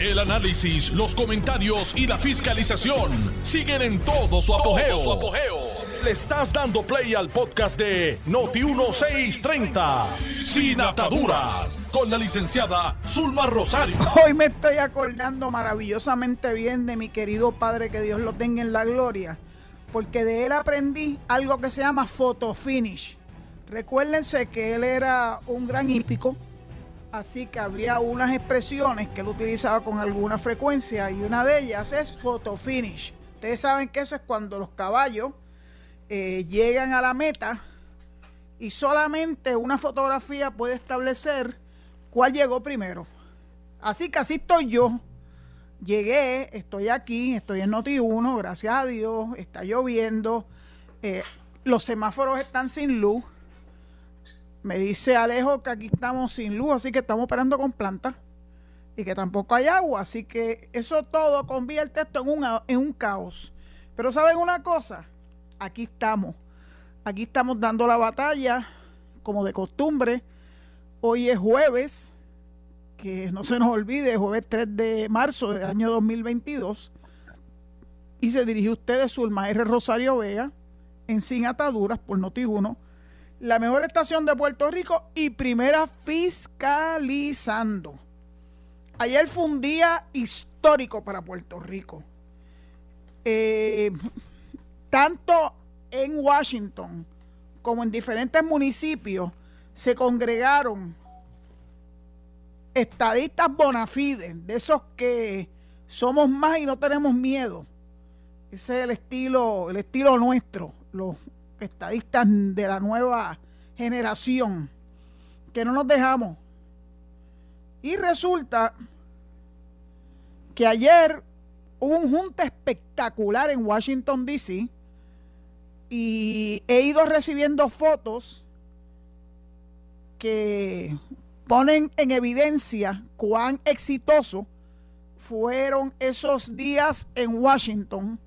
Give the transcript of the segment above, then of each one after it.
El análisis, los comentarios y la fiscalización siguen en todo su apogeo. Le estás dando play al podcast de Noti1630, Sin Ataduras, con la licenciada Zulma Rosario. Hoy me estoy acordando maravillosamente bien de mi querido padre, que Dios lo tenga en la gloria, porque de él aprendí algo que se llama photo finish. Recuérdense que él era un gran hípico, así que había unas expresiones que él utilizaba con alguna frecuencia y una de ellas es photo finish. Ustedes saben que eso es cuando los caballos eh, llegan a la meta y solamente una fotografía puede establecer cuál llegó primero. Así que así estoy yo. Llegué, estoy aquí, estoy en Noti 1, gracias a Dios, está lloviendo, eh, los semáforos están sin luz me dice Alejo que aquí estamos sin luz, así que estamos operando con plantas y que tampoco hay agua. Así que eso todo convierte esto en un, en un caos. Pero ¿saben una cosa? Aquí estamos. Aquí estamos dando la batalla, como de costumbre. Hoy es jueves, que no se nos olvide, jueves 3 de marzo del año 2022. Y se dirige usted su R. Rosario Vega en Sin Ataduras por Noti1 la mejor estación de Puerto Rico y primera fiscalizando. Ayer fue un día histórico para Puerto Rico. Eh, tanto en Washington como en diferentes municipios se congregaron estadistas bonafides, de esos que somos más y no tenemos miedo. Ese es el estilo, el estilo nuestro, los estadistas de la nueva generación, que no nos dejamos. Y resulta que ayer hubo un junta espectacular en Washington, D.C. y he ido recibiendo fotos que ponen en evidencia cuán exitoso fueron esos días en Washington,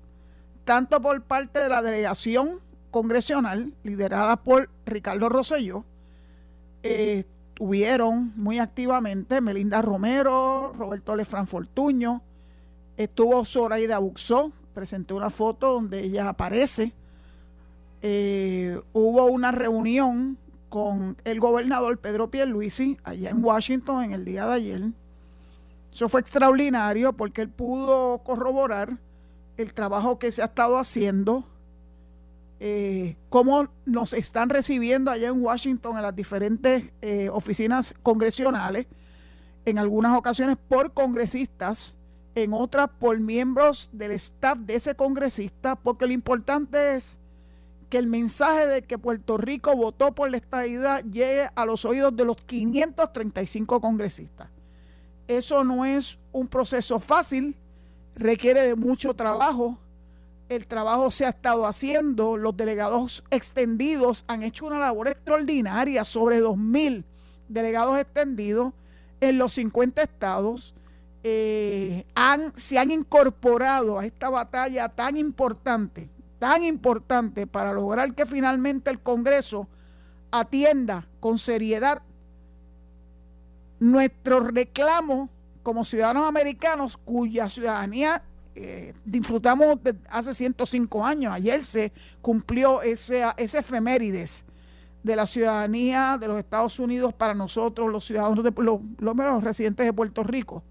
tanto por parte de la delegación congresional liderada por Ricardo Rosselló eh, tuvieron muy activamente Melinda Romero, Roberto Lefran Fortuño, estuvo Zoraida Buxó, presenté una foto donde ella aparece. Eh, hubo una reunión con el gobernador Pedro Pierluisi allá en Washington en el día de ayer. Eso fue extraordinario porque él pudo corroborar el trabajo que se ha estado haciendo eh, cómo nos están recibiendo allá en Washington en las diferentes eh, oficinas congresionales, en algunas ocasiones por congresistas, en otras por miembros del staff de ese congresista, porque lo importante es que el mensaje de que Puerto Rico votó por la estadidad llegue a los oídos de los 535 congresistas. Eso no es un proceso fácil, requiere de mucho trabajo, el trabajo se ha estado haciendo, los delegados extendidos han hecho una labor extraordinaria, sobre 2.000 delegados extendidos en los 50 estados. Eh, han, se han incorporado a esta batalla tan importante, tan importante para lograr que finalmente el Congreso atienda con seriedad nuestro reclamo como ciudadanos americanos cuya ciudadanía eh, disfrutamos hace 105 años. Ayer se cumplió ese, ese efemérides de la ciudadanía de los Estados Unidos para nosotros, los ciudadanos, de, los, los residentes de Puerto Rico.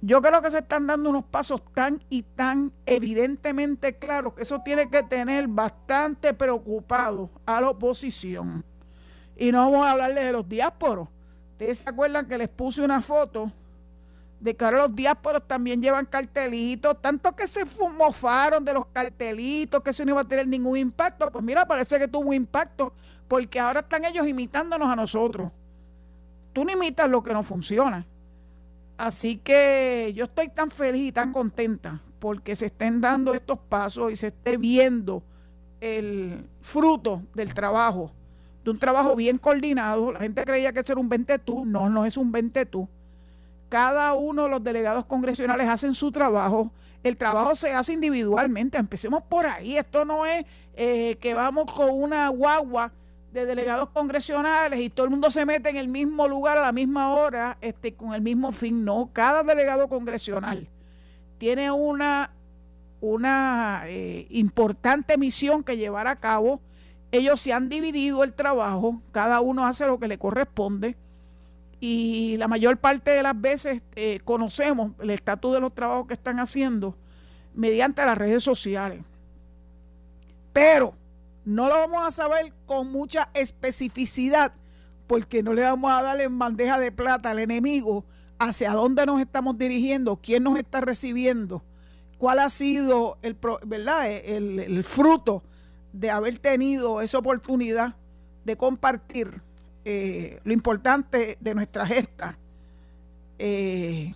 Yo creo que se están dando unos pasos tan y tan evidentemente claros que eso tiene que tener bastante preocupado a la oposición. Y no vamos a hablarles de los diásporos. Ustedes se acuerdan que les puse una foto de que ahora los diásporos también llevan cartelitos, tanto que se mofaron de los cartelitos, que eso no iba a tener ningún impacto, pues mira, parece que tuvo impacto, porque ahora están ellos imitándonos a nosotros. Tú no imitas lo que no funciona. Así que yo estoy tan feliz y tan contenta porque se estén dando estos pasos y se esté viendo el fruto del trabajo, de un trabajo bien coordinado. La gente creía que eso era un 20 tú, no, no es un 20 tú cada uno de los delegados congresionales hacen su trabajo. El trabajo se hace individualmente. Empecemos por ahí. Esto no es eh, que vamos con una guagua de delegados congresionales y todo el mundo se mete en el mismo lugar a la misma hora este, con el mismo fin. No, cada delegado congresional tiene una, una eh, importante misión que llevar a cabo. Ellos se han dividido el trabajo, cada uno hace lo que le corresponde y la mayor parte de las veces eh, conocemos el estatus de los trabajos que están haciendo mediante las redes sociales. Pero no lo vamos a saber con mucha especificidad porque no le vamos a dar en bandeja de plata al enemigo hacia dónde nos estamos dirigiendo, quién nos está recibiendo, cuál ha sido el, ¿verdad? el, fruto de haber tenido esa oportunidad de compartir eh, lo importante de nuestra gesta, eh,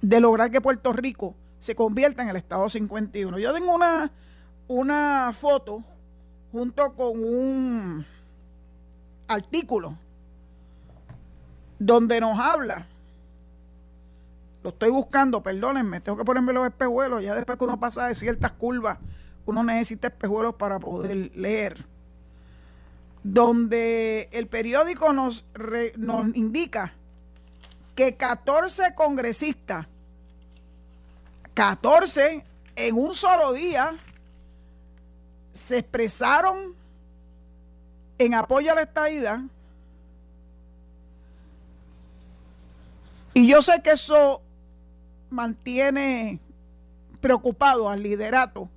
de lograr que Puerto Rico se convierta en el Estado 51. Yo tengo una una foto junto con un artículo donde nos habla. Lo estoy buscando, perdónenme, tengo que ponerme los espejuelos. Ya después que uno pasa de ciertas curvas, uno necesita espejuelos para poder leer. Donde el periódico nos, nos indica que 14 congresistas, 14 en un solo día, se expresaron en apoyo a la estadidad. Y yo sé que eso mantiene preocupado al liderato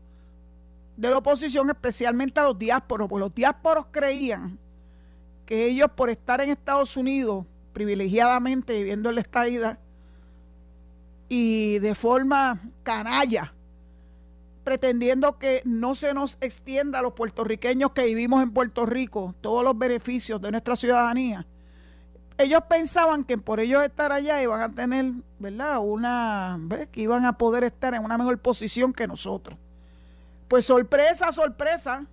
de la oposición, especialmente a los diásporos, porque los diásporos creían que ellos por estar en Estados Unidos privilegiadamente viviendo en la estadidad y de forma canalla pretendiendo que no se nos extienda a los puertorriqueños que vivimos en Puerto Rico todos los beneficios de nuestra ciudadanía. Ellos pensaban que por ellos estar allá iban a tener, ¿verdad? Una, que iban a poder estar en una mejor posición que nosotros. Pues sorpresa, sorpresa.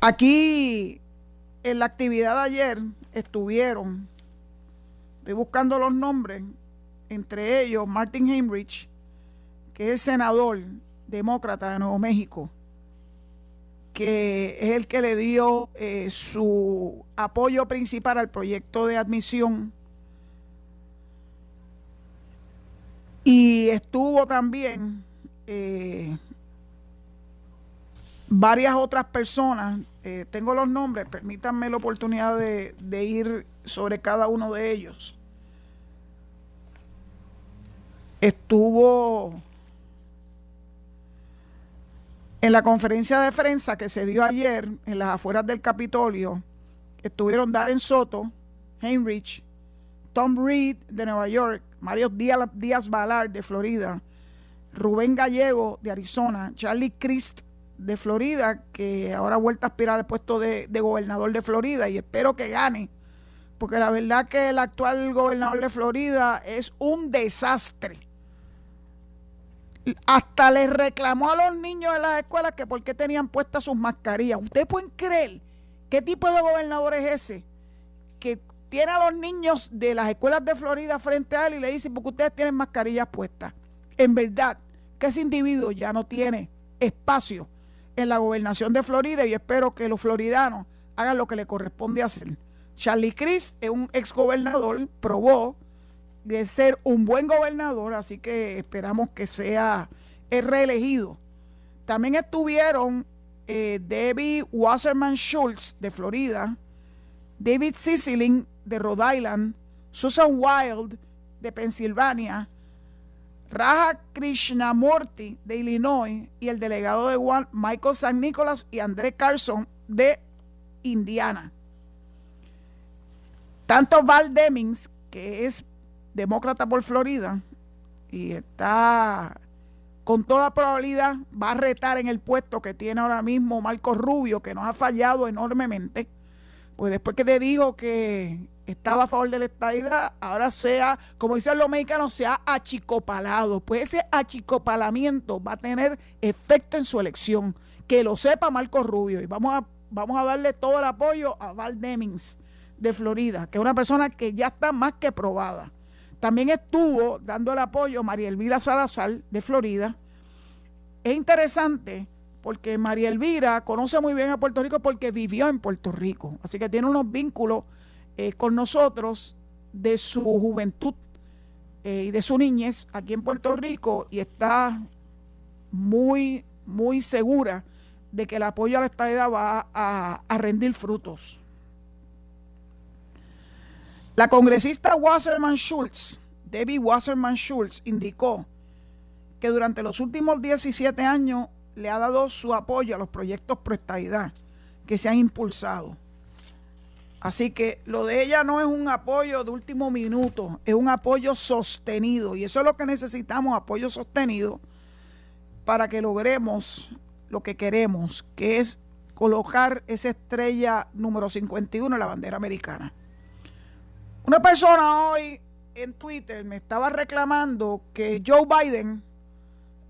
Aquí en la actividad de ayer estuvieron, estoy buscando los nombres, entre ellos Martin Heinrich, que es senador demócrata de Nuevo México, que es el que le dio eh, su apoyo principal al proyecto de admisión. Y estuvo también eh, varias otras personas, eh, tengo los nombres, permítanme la oportunidad de ir sobre cada uno de ellos. Estuvo en la conferencia de prensa que se dio ayer en las afueras del Capitolio, estuvieron Darren Soto, Heinrich, Tom Reed de Nueva York, Mario Díaz, Díaz Balard de Florida, Rubén Gallego de Arizona, Charlie Crist de Florida, que ahora ha vuelto a aspirar al puesto de, de gobernador de Florida y espero que gane, porque la verdad que el actual gobernador de Florida es un desastre hasta le reclamó a los niños de las escuelas que por qué tenían puestas sus mascarillas. ¿Ustedes pueden creer qué tipo de gobernador es ese? Tiene a los niños de las escuelas de Florida frente a él y le dice, porque ustedes tienen mascarillas puestas. En verdad, que ese individuo ya no tiene espacio en la gobernación de Florida y espero que los floridanos hagan lo que le corresponde hacer. Charlie Cris es un exgobernador, probó de ser un buen gobernador, así que esperamos que sea reelegido. También estuvieron eh, Debbie Wasserman Schultz de Florida, David Sisseling de Rhode Island, Susan Wild de Pensilvania, Raja Krishnamurti de Illinois y el delegado de One, Michael San Nicolás y André Carson de Indiana. Tanto Val Demings, que es demócrata por Florida y está con toda probabilidad va a retar en el puesto que tiene ahora mismo Marco Rubio, que nos ha fallado enormemente. Pues después que te dijo que estaba a favor de la estadidad, ahora sea, como dicen los mexicanos, se ha achicopalado. Pues ese achicopalamiento va a tener efecto en su elección. Que lo sepa Marco Rubio. Y vamos a, vamos a darle todo el apoyo a Val Demings de Florida, que es una persona que ya está más que probada. También estuvo dando el apoyo María Elvira Salazar de Florida. Es interesante porque María Elvira conoce muy bien a Puerto Rico porque vivió en Puerto Rico, así que tiene unos vínculos eh, con nosotros de su juventud eh, y de su niñez aquí en Puerto Rico y está muy, muy segura de que el apoyo a la estadidad va a, rendir frutos. La congresista Wasserman Schultz, Debbie Wasserman Schultz, indicó que durante los últimos 17 años le ha dado su apoyo a los proyectos pro que se han impulsado. Así que lo de ella no es un apoyo de último minuto, es un apoyo sostenido. Y eso es lo que necesitamos, apoyo sostenido, para que logremos lo que queremos, que es colocar esa estrella número 51 en la bandera americana. Una persona hoy en Twitter me estaba reclamando que Joe Biden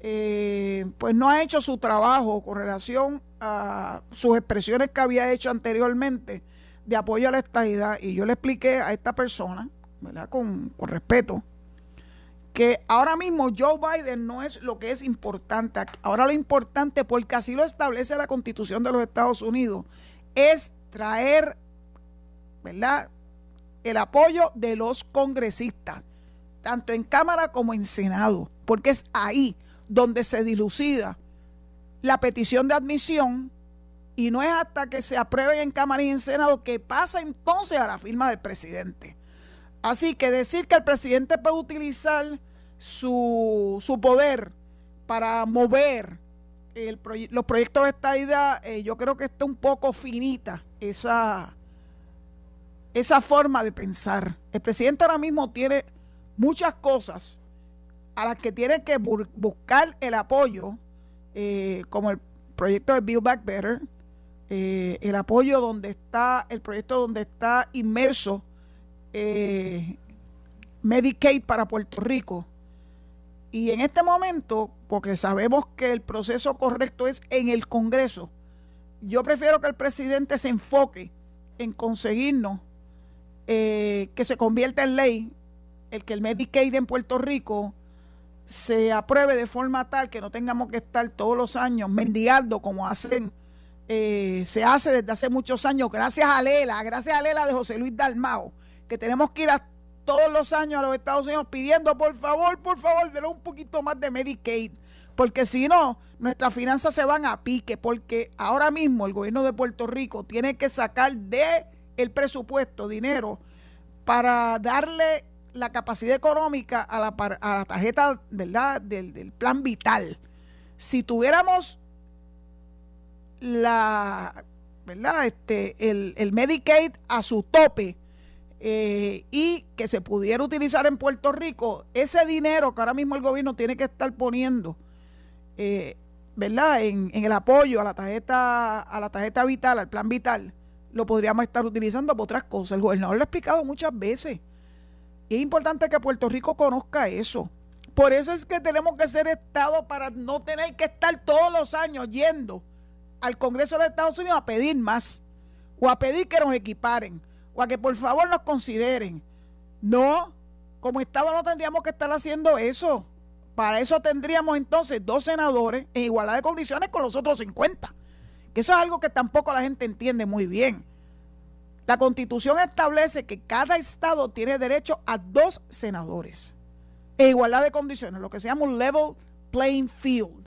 eh, pues no ha hecho su trabajo con relación a sus expresiones que había hecho anteriormente de apoyo a la estadidad. Y yo le expliqué a esta persona, ¿verdad? Con, con respeto, que ahora mismo Joe Biden no es lo que es importante. Ahora lo importante, porque así lo establece la constitución de los Estados Unidos, es traer, ¿verdad? El apoyo de los congresistas, tanto en Cámara como en Senado, porque es ahí donde se dilucida la petición de admisión y no es hasta que se aprueben en Cámara y en Senado que pasa entonces a la firma del presidente. Así que decir que el presidente puede utilizar su, su poder para mover los proyectos de esta idea, eh, yo creo que está un poco finita esa, esa forma de pensar. El presidente ahora mismo tiene muchas cosas a las que tiene que buscar el apoyo, eh, como el proyecto de Build Back Better, eh, el apoyo donde está, el proyecto donde está inmerso eh, Medicaid para Puerto Rico. Y en este momento, porque sabemos que el proceso correcto es en el Congreso, yo prefiero que el presidente se enfoque en conseguirnos que se convierta en ley el que el Medicaid en Puerto Rico se apruebe de forma tal que no tengamos que estar todos los años mendigando como hacen eh, se hace desde hace muchos años gracias a Lela, gracias a Lela de José Luis Dalmao, que tenemos que ir a todos los años a los Estados Unidos pidiendo por favor, por favor, denle un poquito más de Medicaid, porque si no, nuestras finanzas se van a pique, porque ahora mismo el gobierno de Puerto Rico tiene que sacar de el presupuesto dinero para darle la capacidad económica a la, a la tarjeta ¿verdad? Del, plan vital. Si tuviéramos la, ¿verdad? Este, el, el Medicaid a su tope eh, y que se pudiera utilizar en Puerto Rico, ese dinero que ahora mismo el gobierno tiene que estar poniendo, eh, ¿verdad? En, en, el apoyo a la tarjeta, a la tarjeta vital, al plan vital, lo podríamos estar utilizando para otras cosas. El gobernador lo ha explicado muchas veces. Y es importante que Puerto Rico conozca eso. Por eso es que tenemos que ser Estado para no tener que estar todos los años yendo al Congreso de Estados Unidos a pedir más, o a pedir que nos equiparen, o a que por favor nos consideren. No, como Estado no tendríamos que estar haciendo eso. Para eso tendríamos entonces dos senadores en igualdad de condiciones con los otros 50. Que eso es algo que tampoco la gente entiende muy bien. La constitución establece que cada estado tiene derecho a dos senadores en igualdad de condiciones, lo que se llama un level playing field.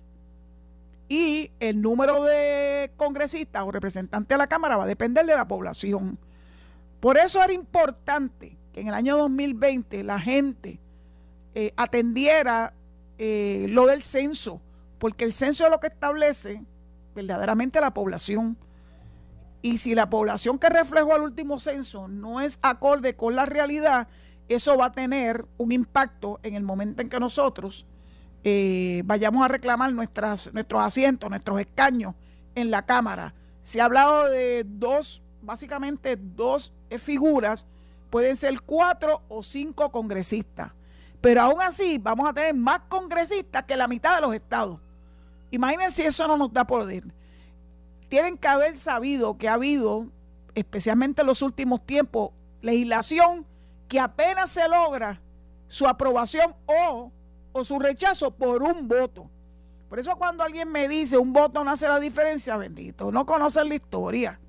Y el número de congresistas o representantes de la Cámara va a depender de la población. Por eso era importante que en el año 2020 la gente eh, atendiera eh, lo del censo, porque el censo es lo que establece verdaderamente la población. Y si la población que reflejó al último censo no es acorde con la realidad, eso va a tener un impacto en el momento en que nosotros eh, vayamos a reclamar nuestros asientos, nuestros escaños en la Cámara. Se ha hablado de dos, básicamente dos figuras, pueden ser cuatro o cinco congresistas. Pero aún así vamos a tener más congresistas que la mitad de los estados. Imagínense si eso no nos da poder tienen que haber sabido que ha habido, especialmente en los últimos tiempos, legislación que apenas se logra su aprobación o, su rechazo por un voto. Por eso cuando alguien me dice un voto no hace la diferencia, bendito, no conocen la historia.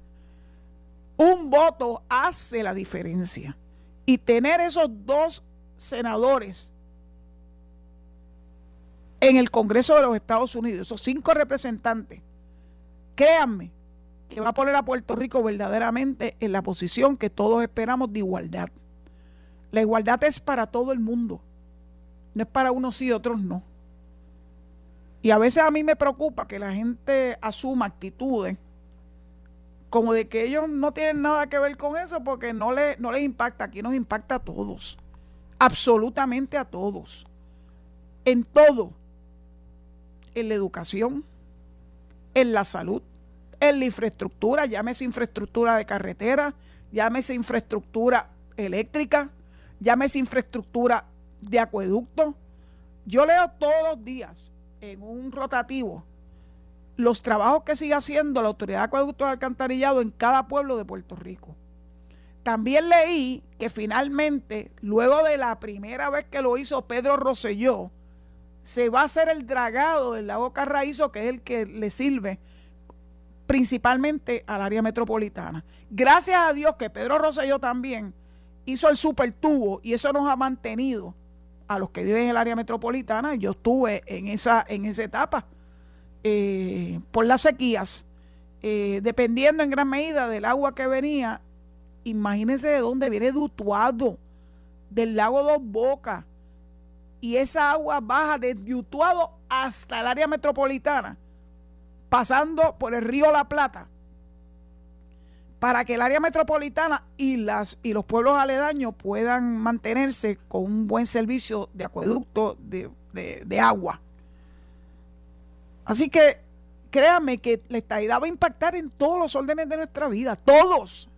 Un voto hace la diferencia. Y tener esos dos senadores en el Congreso de los Estados Unidos, esos cinco representantes, créanme que va a poner a Puerto Rico verdaderamente en la posición que todos esperamos de igualdad. La igualdad es para todo el mundo, no es para unos y otros no. Y a veces a mí me preocupa que la gente asuma actitudes como de que ellos no tienen nada que ver con eso porque no, le, no les impacta, aquí nos impacta a todos, absolutamente a todos, en todo, en la educación, en la salud, en la infraestructura, llámese infraestructura de carretera, llámese infraestructura eléctrica, llámese infraestructura de acueducto. Yo leo todos los días en un rotativo los trabajos que sigue haciendo la Autoridad de Acueducto de Alcantarillado en cada pueblo de Puerto Rico. También leí que finalmente, luego de la primera vez que lo hizo Pedro Rosselló, se va a hacer el dragado del lago Carraízo, que es el que le sirve principalmente al área metropolitana. Gracias a Dios que Pedro Rosselló también hizo el super tubo y eso nos ha mantenido a los que viven en el área metropolitana. Yo estuve en esa, en esa etapa eh, por las sequías, eh, dependiendo en gran medida del agua que venía. Imagínense de dónde viene Dutuado, del lago Dos Bocas y esa agua baja desde Utuado hasta el área metropolitana, pasando por el río La Plata, para que el área metropolitana y, las, y los pueblos aledaños puedan mantenerse con un buen servicio de acueducto de, de agua. Así que créame que la estadidad va a impactar en todos los órdenes de nuestra vida, todos.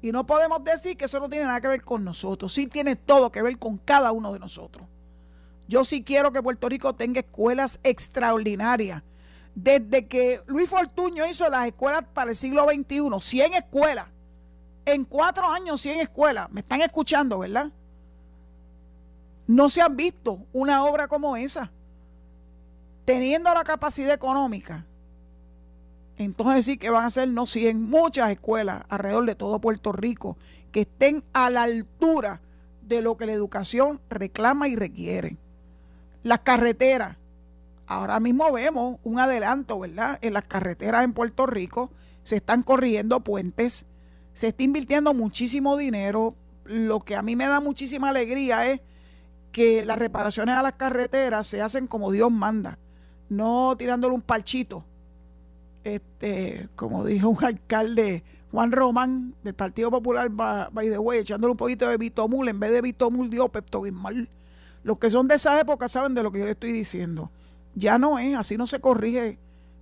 Y no podemos decir que eso no tiene nada que ver con nosotros. Sí tiene todo que ver con cada uno de nosotros. Yo sí quiero que Puerto Rico tenga escuelas extraordinarias. Desde que Luis Fortuño hizo las escuelas para el siglo XXI, 100 escuelas. En cuatro años, 100 escuelas. Me están escuchando, ¿verdad? No se han visto una obra como esa. Teniendo la capacidad económica entonces sí que van a ser, no 100, muchas escuelas alrededor de todo Puerto Rico que estén a la altura de lo que la educación reclama y requiere. Las carreteras, ahora mismo vemos un adelanto, ¿verdad? En las carreteras en Puerto Rico se están corriendo puentes, se está invirtiendo muchísimo dinero. Lo que a mí me da muchísima alegría es que las reparaciones a las carreteras se hacen como Dios manda, no tirándole un parchito este, como dijo un alcalde, Juan Román, del Partido Popular, by the echándole un poquito de Vitomul, en vez de Vitomul dio Pepto. Los que son de esa época saben de lo que yo estoy diciendo. Ya no es, así no se corrige,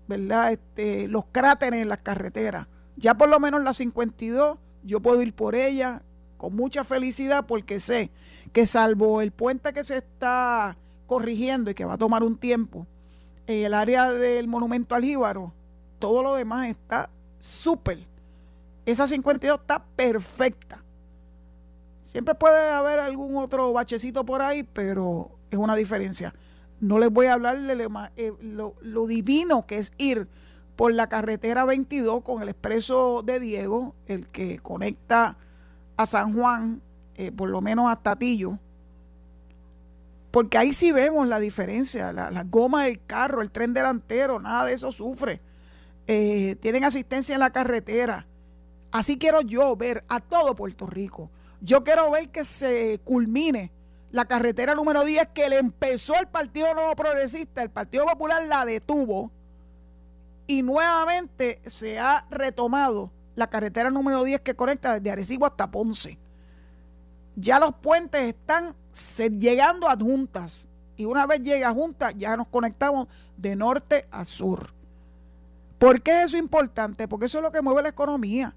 ¿verdad? Este, los cráteres en las carreteras. Ya por lo menos la 52, yo puedo ir por ella con mucha felicidad porque sé que salvo el puente que se está corrigiendo y que va a tomar un tiempo, en el área del monumento al Jíbaro, todo lo demás está súper. Esa 52 está perfecta. Siempre puede haber algún otro bachecito por ahí, pero es una diferencia. No les voy a hablar de eh, lo, divino que es ir por la carretera 22 con el expreso de Diego, el que conecta a San Juan, eh, por lo menos a Tatillo, porque ahí sí vemos la diferencia, la, la, goma del carro, el tren delantero, nada de eso sufre. Eh, tienen asistencia en la carretera. Así quiero yo ver a todo Puerto Rico. Yo quiero ver que se culmine la carretera número 10 que le empezó el Partido Nuevo Progresista, el Partido Popular la detuvo y nuevamente se ha retomado la carretera número 10 que conecta desde Arecibo hasta Ponce. Ya los puentes están llegando a juntas y una vez llega a juntas ya nos conectamos de norte a sur. ¿Por qué es eso importante? Porque eso es lo que mueve la economía.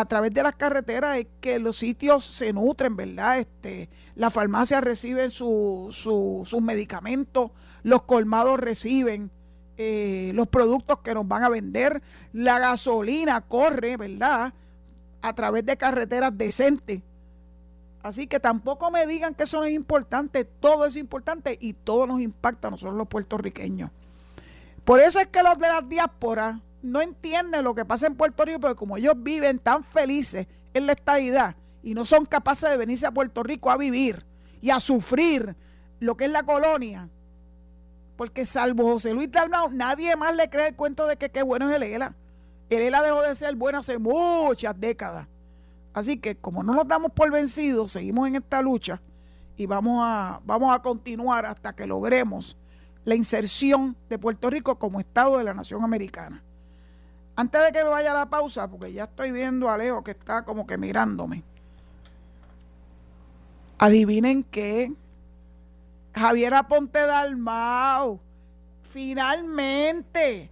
A través de las carreteras es que los sitios se nutren, ¿verdad? Este, las farmacias reciben sus medicamentos, los colmados reciben eh, los productos que nos van a vender, la gasolina corre, ¿verdad? A través de carreteras decentes. Así que tampoco me digan que eso no es importante, todo es importante y todo nos impacta a nosotros los puertorriqueños. Por eso es que los de las diásporas no entienden lo que pasa en Puerto Rico, porque como ellos viven tan felices en la estadidad y no son capaces de venirse a Puerto Rico a vivir y a sufrir lo que es la colonia, porque salvo José Luis Dalmau, nadie más le cree el cuento de que qué bueno es el ELA. El ELA dejó de ser bueno hace muchas décadas. Así que como no nos damos por vencidos, seguimos en esta lucha y vamos a, vamos a continuar hasta que logremos la inserción de Puerto Rico como Estado de la Nación Americana. Antes de que me vaya la pausa, porque ya estoy viendo a Leo que está como que mirándome. Adivinen qué. Javier Aponte Dalmau, finalmente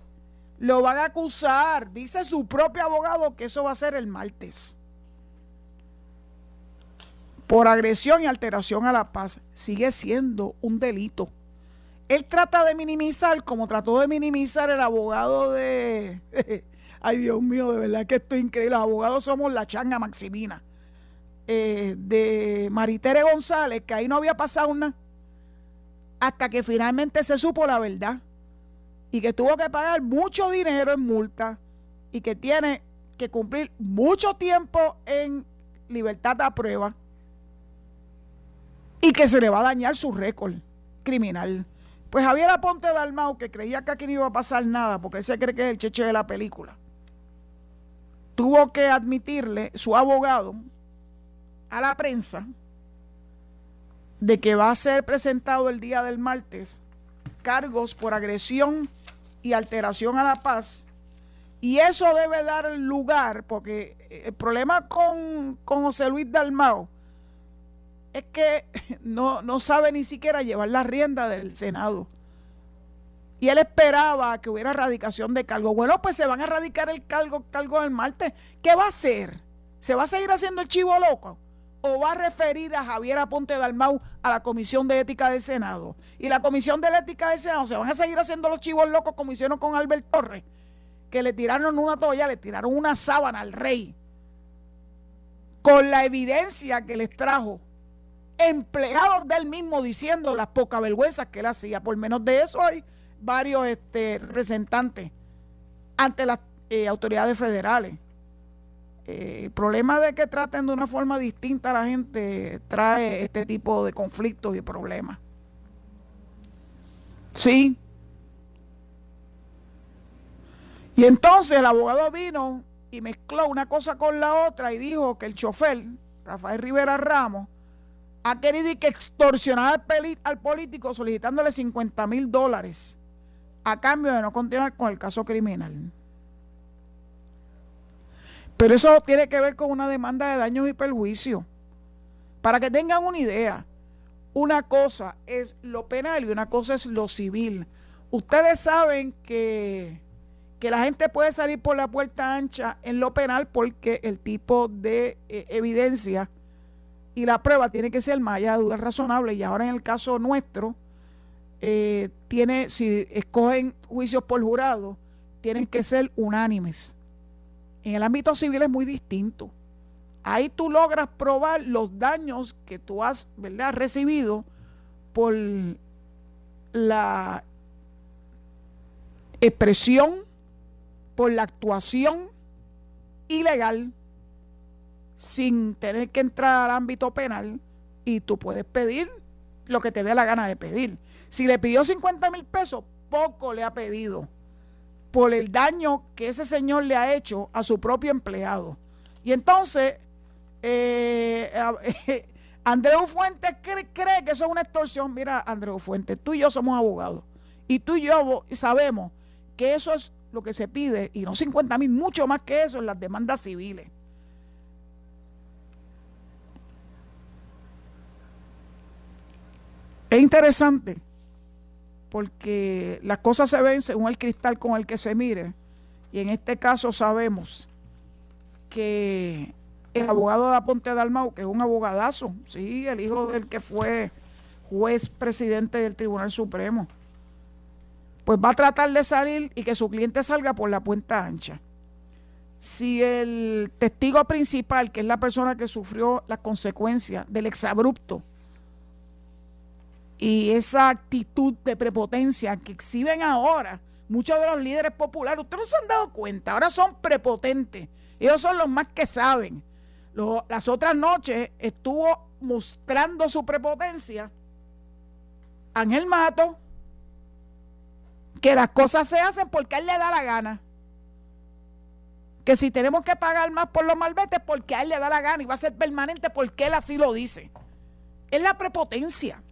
lo van a acusar. Dice su propio abogado que eso va a ser el martes. Por agresión y alteración a la paz. Sigue siendo un delito. Él trata de minimizar, como trató de minimizar el abogado de... Ay, Dios mío, de verdad que esto es increíble. Los abogados somos la changa Maximina. Eh, de Maritere González, que ahí no había pasado nada hasta que finalmente se supo la verdad y que tuvo que pagar mucho dinero en multa y que tiene que cumplir mucho tiempo en libertad a prueba y que se le va a dañar su récord criminal. Pues Javier Aponte Dalmau, que creía que aquí no iba a pasar nada, porque se cree que es el cheche de la película, tuvo que admitirle su abogado a la prensa de que va a ser presentado el día del martes cargos por agresión y alteración a la paz. Y eso debe dar lugar, porque el problema con, con José Luis Dalmao es que no, no sabe ni siquiera llevar la rienda del Senado. Y él esperaba que hubiera erradicación de cargo. Bueno, pues se van a erradicar el cargo, cargo del martes. ¿Qué va a hacer? ¿Se va a seguir haciendo el chivo loco? o va a referir a Javier Aponte Dalmau a la Comisión de Ética del Senado. Y la Comisión de Ética del Senado se van a seguir haciendo los chivos locos como hicieron con Albert Torres, que le tiraron una toalla, le tiraron una sábana al rey, con la evidencia que les trajo empleados del mismo diciendo las pocas vergüenzas que él hacía. Por menos de eso hay varios este, representantes ante las eh, autoridades federales eh, el problema de que traten de una forma distinta a la gente trae este tipo de conflictos y problemas. Sí. Y entonces el abogado vino y mezcló una cosa con la otra y dijo que el chofer, Rafael Rivera Ramos, ha querido extorsionar al, al político solicitándole 50 mil dólares a cambio de no continuar con el caso criminal. Pero eso tiene que ver con una demanda de daños y perjuicios. Para que tengan una idea, una cosa es lo penal y una cosa es lo civil. Ustedes saben que, que la gente puede salir por la puerta ancha en lo penal porque el tipo de eh, evidencia y la prueba tiene que ser más allá de duda razonable. Y ahora en el caso nuestro, eh, tiene, si escogen juicios por jurado, tienen que ser unánimes. En el ámbito civil es muy distinto. Ahí tú logras probar los daños que tú has ¿verdad? recibido por la expresión, por la actuación ilegal, sin tener que entrar al ámbito penal, y tú puedes pedir lo que te dé la gana de pedir. Si le pidió 50 mil pesos, poco le ha pedido por el daño que ese señor le ha hecho a su propio empleado. Y entonces, eh, Andreu Fuentes cree, que eso es una extorsión. Mira, Andreu Fuentes, tú y yo somos abogados. Y tú y yo sabemos que eso es lo que se pide, y no 50 mil, mucho más que eso en las demandas civiles. Es interesante porque las cosas se ven según el cristal con el que se mire. Y en este caso sabemos que el abogado de Aponte Dalmau, que es un abogadazo, sí, el hijo del que fue juez presidente del Tribunal Supremo, pues va a tratar de salir y que su cliente salga por la puerta ancha. si el testigo principal, que es la persona que sufrió las consecuencias del exabrupto y esa actitud de prepotencia que exhiben ahora muchos de los líderes populares, ustedes no se han dado cuenta, ahora son prepotentes, ellos son los más que saben. las otras noches estuvo mostrando su prepotencia Ángel Mato, que las cosas se hacen porque a él le da la gana que si tenemos que pagar más por los malvetes, porque a él le da la gana y va a ser permanente porque él así lo dice. Es la prepotencia,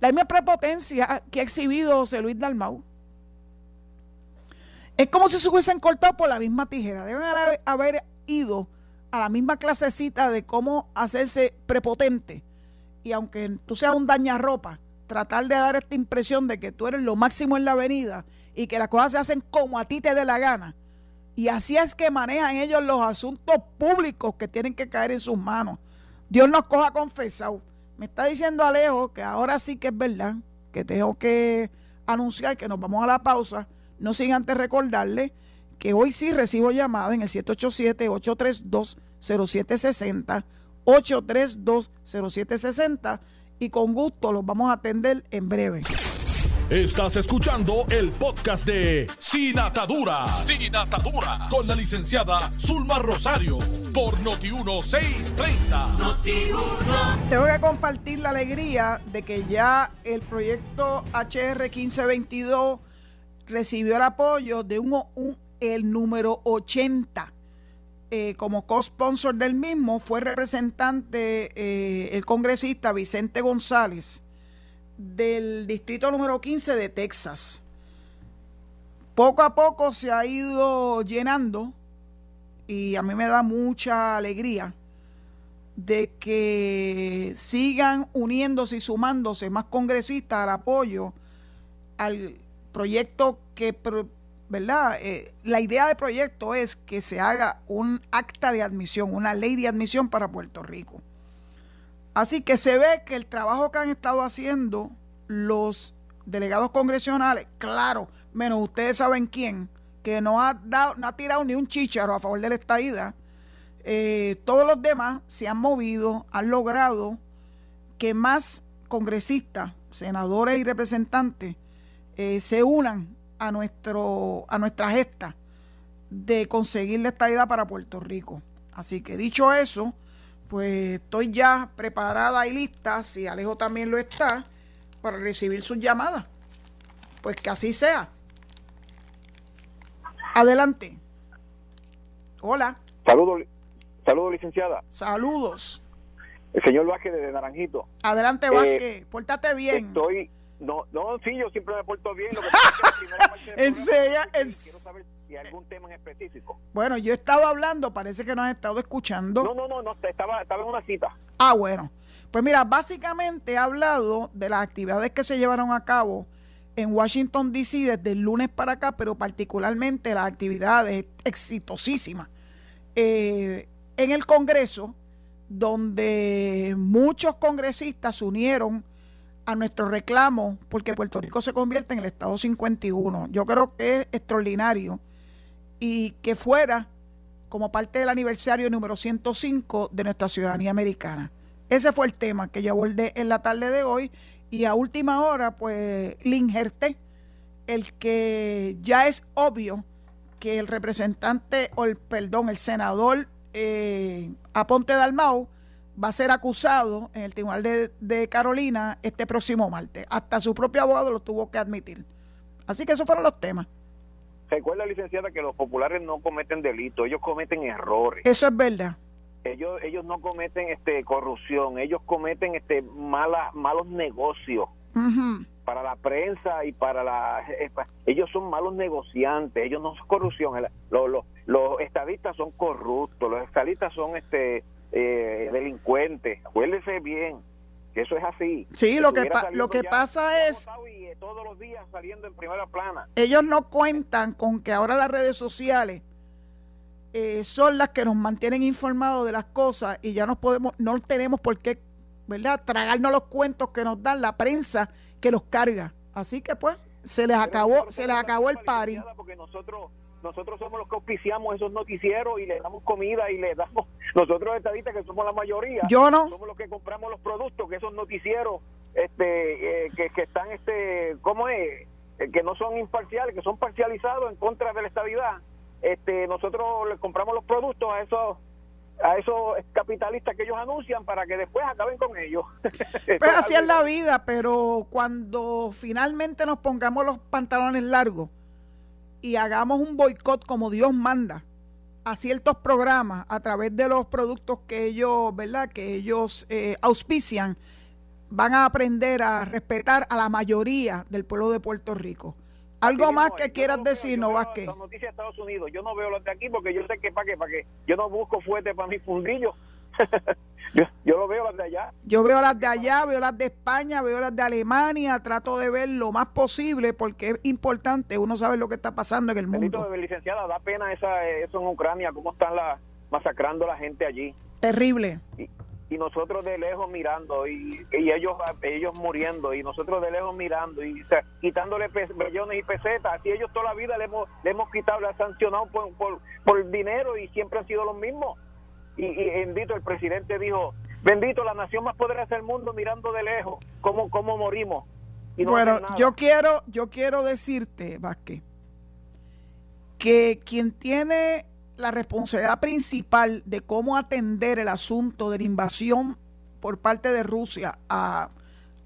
la misma prepotencia que ha exhibido José Luis Dalmau. Es como si se hubiesen cortado por la misma tijera. Deben haber ido a la misma clasecita de cómo hacerse prepotente. Y aunque tú seas un dañarropa, tratar de dar esta impresión de que tú eres lo máximo en la avenida y que las cosas se hacen como a ti te dé la gana y así es que manejan ellos los asuntos públicos que tienen que caer en sus manos. Dios nos coja confesado. Me está diciendo Alejo que ahora sí que es verdad, que tengo que anunciar que nos vamos a la pausa, no sin antes recordarle que hoy sí recibo llamada en el 787-832-0760, 832-0760 y con gusto los vamos a atender en breve. Estás escuchando el podcast de Sin Atadura. Sin Atadura. Con la licenciada Zulma Rosario. Por Noti1630. Noti1. Tengo que compartir la alegría de que ya el proyecto HR 1522 recibió el apoyo de un, el número 80. Eh, como co-sponsor del mismo fue representante eh, el congresista Vicente González del distrito número 15 de Texas. Poco a poco se ha ido llenando y a mí me da mucha alegría de que sigan uniéndose y sumándose más congresistas al apoyo al proyecto que, ¿verdad? Eh, la idea del proyecto es que se haga un acta de admisión, una ley de admisión para Puerto Rico. Así que se ve que el trabajo que han estado haciendo los delegados congresionales, claro, menos ustedes saben quién, que no ha, dado, no ha tirado ni un chícharo a favor de la estadía, eh, todos los demás se han movido, han logrado que más congresistas, senadores y representantes eh, se unan a, nuestro, a nuestra gesta de conseguir la estadía para Puerto Rico. Así que dicho eso, pues estoy ya preparada y lista, si Alejo también lo está, para recibir sus llamadas. Pues que así sea. Adelante. Hola. Saludos, saludos licenciada. Saludos. El señor Vázquez de Naranjito. Adelante eh, Vázquez, pórtate bien. Estoy, no, no, sí, yo siempre me porto bien. Lo que en serio, quiero saber y algún tema en específico. Bueno, yo estaba hablando, parece que no has estado escuchando. No, no, no, no estaba, estaba en una cita. Ah, bueno. Pues mira, básicamente he hablado de las actividades que se llevaron a cabo en Washington, D.C. desde el lunes para acá, pero particularmente las actividades exitosísimas eh, en el Congreso, donde muchos congresistas se unieron a nuestro reclamo porque Puerto Rico se convierte en el Estado 51. Yo creo que es extraordinario y que fuera como parte del aniversario número 105 de nuestra ciudadanía americana. Ese fue el tema que yo abordé en la tarde de hoy y a última hora pues le injerté el que ya es obvio que el representante o el perdón, el senador eh, Aponte Dalmau va a ser acusado en el Tribunal de, de, Carolina este próximo martes. Hasta su propio abogado lo tuvo que admitir. Así que esos fueron los temas. Recuerda, licenciada, que los populares no cometen delitos, ellos cometen errores. Eso es verdad. Ellos, ellos no cometen este corrupción, ellos cometen este mala, malos negocios. Para la prensa y para la... Eh, ellos son malos negociantes, ellos no son corrupción. Los, los, los estadistas son corruptos, los estadistas son este eh, delincuentes. Acuérdese bien eso es así. Sí, lo que, lo que pasa es... Eh, todos los días saliendo en primera plana. Ellos no cuentan con que ahora las redes sociales eh, son las que nos mantienen informados de las cosas y ya nos podemos, no tenemos por qué, ¿verdad? Tragarnos los cuentos que nos dan la prensa que los carga. Así que pues se les acabó, se les acabó el pari. Porque nosotros nosotros somos los que auspiciamos esos noticieros y le damos comida y le damos, nosotros estadistas que somos la mayoría, yo no. Somos los que compramos los productos que esos noticieros este eh, que, que, están, este ¿cómo es? Eh, que no son imparciales, que son parcializados en contra de la estabilidad. Este, nosotros le compramos los productos a esos a esos capitalistas que ellos anuncian para que después acaben con ellos. pues así es la vida, pero cuando finalmente nos pongamos los pantalones largos y hagamos un boicot como Dios manda a ciertos programas a través de los productos que ellos, ¿verdad? Que ellos eh, auspician, van a aprender a respetar a la mayoría del pueblo de Puerto Rico. Algo más que quieras decir, no Vázquez. Las noticias de Estados Unidos, yo no veo las de aquí porque yo sé que para qué, para qué. Yo no busco fuerte para mi fundillo. yo, yo lo veo las de allá. Yo veo las de allá, veo las de España, veo las de Alemania, trato de ver lo más posible porque es importante uno sabe lo que está pasando en el mundo. licenciada, da pena esa, eso en Ucrania, cómo están la, masacrando a la gente allí. Terrible y nosotros de lejos mirando y, ellos ellos muriendo y nosotros de lejos mirando y quitándole millones y pesetas así ellos toda la vida le hemos, le hemos quitado, le han sancionado por, por, dinero y siempre han sido los mismos y, bendito el presidente dijo bendito la nación más poderosa del mundo mirando de lejos cómo, cómo morimos bueno yo quiero yo quiero decirte Vázquez que quien tiene la responsabilidad principal de cómo atender el asunto de la invasión por parte de Rusia a,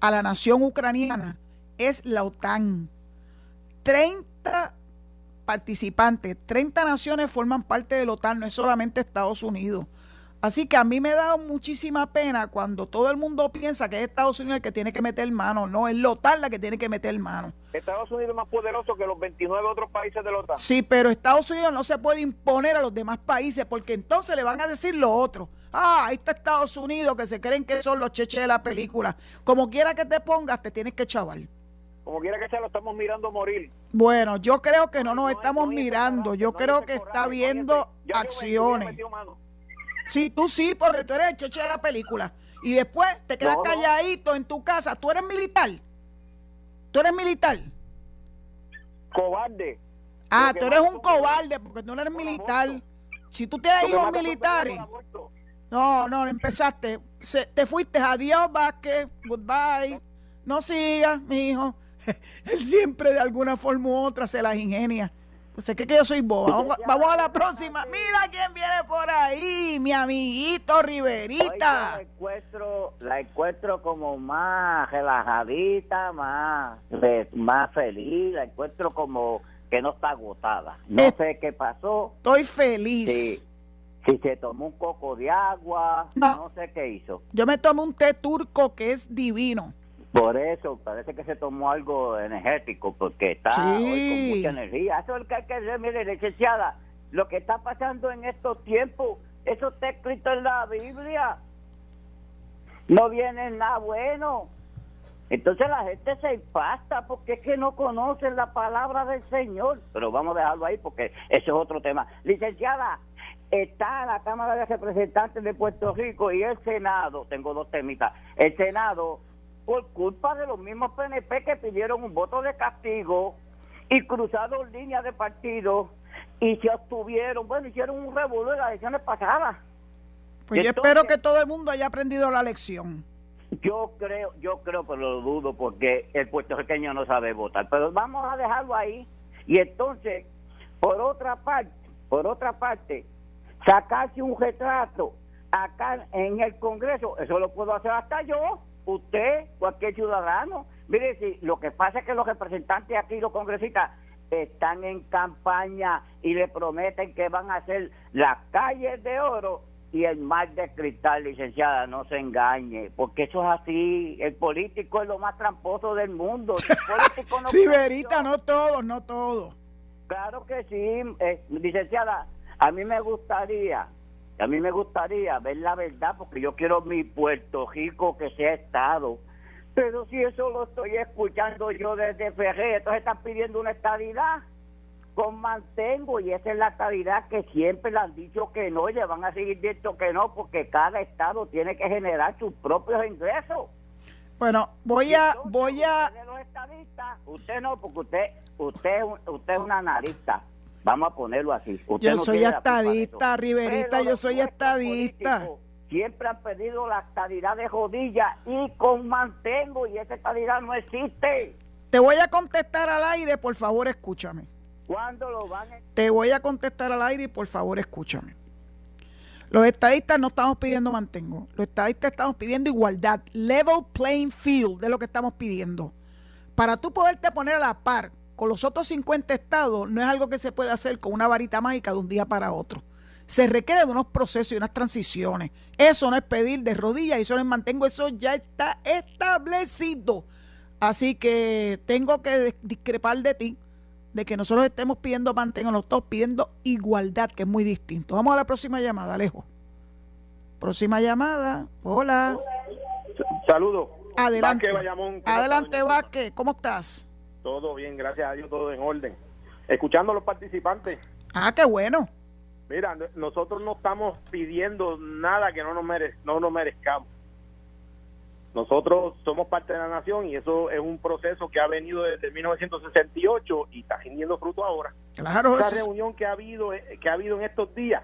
la nación ucraniana es la OTAN. 30 participantes, 30 naciones forman parte de la OTAN, no es solamente Estados Unidos. Así que a mí me da muchísima pena cuando todo el mundo piensa que es Estados Unidos el que tiene que meter mano. No, es la OTAN la que tiene que meter mano. Estados Unidos es más poderoso que los 29 otros países de la OTAN. Sí, pero Estados Unidos no se puede imponer a los demás países porque entonces le van a decir lo otro. Ah, ahí está Estados Unidos que se creen que son los cheches de la película. Como quiera que te pongas, te tienes que chaval. Como quiera que sea, lo estamos mirando morir. Bueno, yo creo que no nos estamos mirando. Yo creo que está viendo acciones. Sí, tú sí, porque tú eres el cheche de la película. Y después te quedas calladito en tu casa. ¿Tú eres militar? ¿Tú eres militar? Cobarde. Ah, tú eres un cobarde porque tú no eres militar. Si tú tienes hijos militares. No, no, empezaste. te fuiste. Adiós, Vázquez. Goodbye. No sigas, mi hijo. Él siempre de alguna forma u otra se las ingenia. Pues es que, yo soy boba. Vamos, a la próxima. Mira quién viene por ahí, mi amiguito Riverita. la encuentro, la encuentro como más relajadita, más, más feliz. La encuentro como que no está agotada. No eh, sé qué pasó. Estoy feliz. Si, se tomó un coco de agua, no sé qué hizo. Yo me tomo un té turco que es divino. Por eso, parece que se tomó algo energético, porque está hoy con mucha energía. Eso es lo que hay que hacer, mire, licenciada, lo que está pasando en estos tiempos, eso está escrito en la Biblia. No viene nada bueno. Entonces la gente se impasta porque es que no conocen la palabra del Señor. Pero vamos a dejarlo ahí porque eso es otro tema. Licenciada, está la Cámara de Representantes de Puerto Rico y el Senado, tengo dos temitas, el Senado por culpa de los mismos PNP que pidieron un voto de castigo y cruzaron líneas de partido y se obtuvieron, bueno, hicieron un revuelo en las elecciones pasadas. Pues yo espero que todo el mundo haya aprendido la lección. Yo creo, yo creo, pero lo dudo porque el puertorriqueño no sabe votar. Pero vamos a dejarlo ahí. Y entonces, por otra parte, por otra parte, sacarse un retrato acá en el Congreso, eso lo puedo hacer hasta yo usted, cualquier ciudadano. Mire, si lo que pasa es que los representantes aquí, los congresistas, están en campaña y le prometen que van a hacer las calles de oro y el mar de cristal, licenciada, no se engañe, porque eso es así. El político es lo más tramposo del mundo. no Riverita, no todo, no todo. Claro que sí, eh, licenciada. A mí me gustaría a mí me gustaría ver la verdad porque yo quiero mi Puerto Rico que sea Estado. Pero si eso lo estoy escuchando yo desde Ferrer, entonces están pidiendo una estabilidad con mantengo y esa es la estabilidad que siempre le han dicho que no y le van a seguir diciendo que no porque cada estado tiene que generar sus propios ingresos. Bueno, voy a voy a usted no porque usted usted usted es una analista Vamos a ponerlo así. yo soy estadista, Riverita, yo soy estadista. Siempre han pedido la estadidad de jodilla y con mantengo y esa estadidad no existe. Te voy a contestar al aire, por favor, escúchame. ¿Cuándo lo van a... Te voy a contestar al aire y por favor, escúchame. Los estadistas no estamos pidiendo mantengo. Los estadistas estamos pidiendo igualdad. Level playing field de lo que estamos pidiendo. Para tú poderte poner a la par con los otros 50 estados, no es algo que se puede hacer con una varita mágica de un día para otro. Se requiere de unos procesos y unas transiciones. Eso no es pedir de rodillas y eso no es mantengo. Eso ya está establecido. Así que tengo que discrepar de ti de que nosotros estemos pidiendo mantengo, nos estamos pidiendo igualdad, que es muy distinto. Vamos a la próxima llamada, Alejo. Próxima llamada. Hola. Saludos. Adelante. Adelante, Vázquez. ¿Cómo estás? Todo bien, gracias a Dios, todo en orden. Escuchando a los participantes. Ah, qué bueno. Mira, nosotros no estamos pidiendo nada que no nos, no nos merezcamos. Nosotros somos parte de la nación y eso es un proceso que ha venido desde 1968 y está teniendo fruto ahora. Claro, esa reunión que ha habido que ha habido en estos días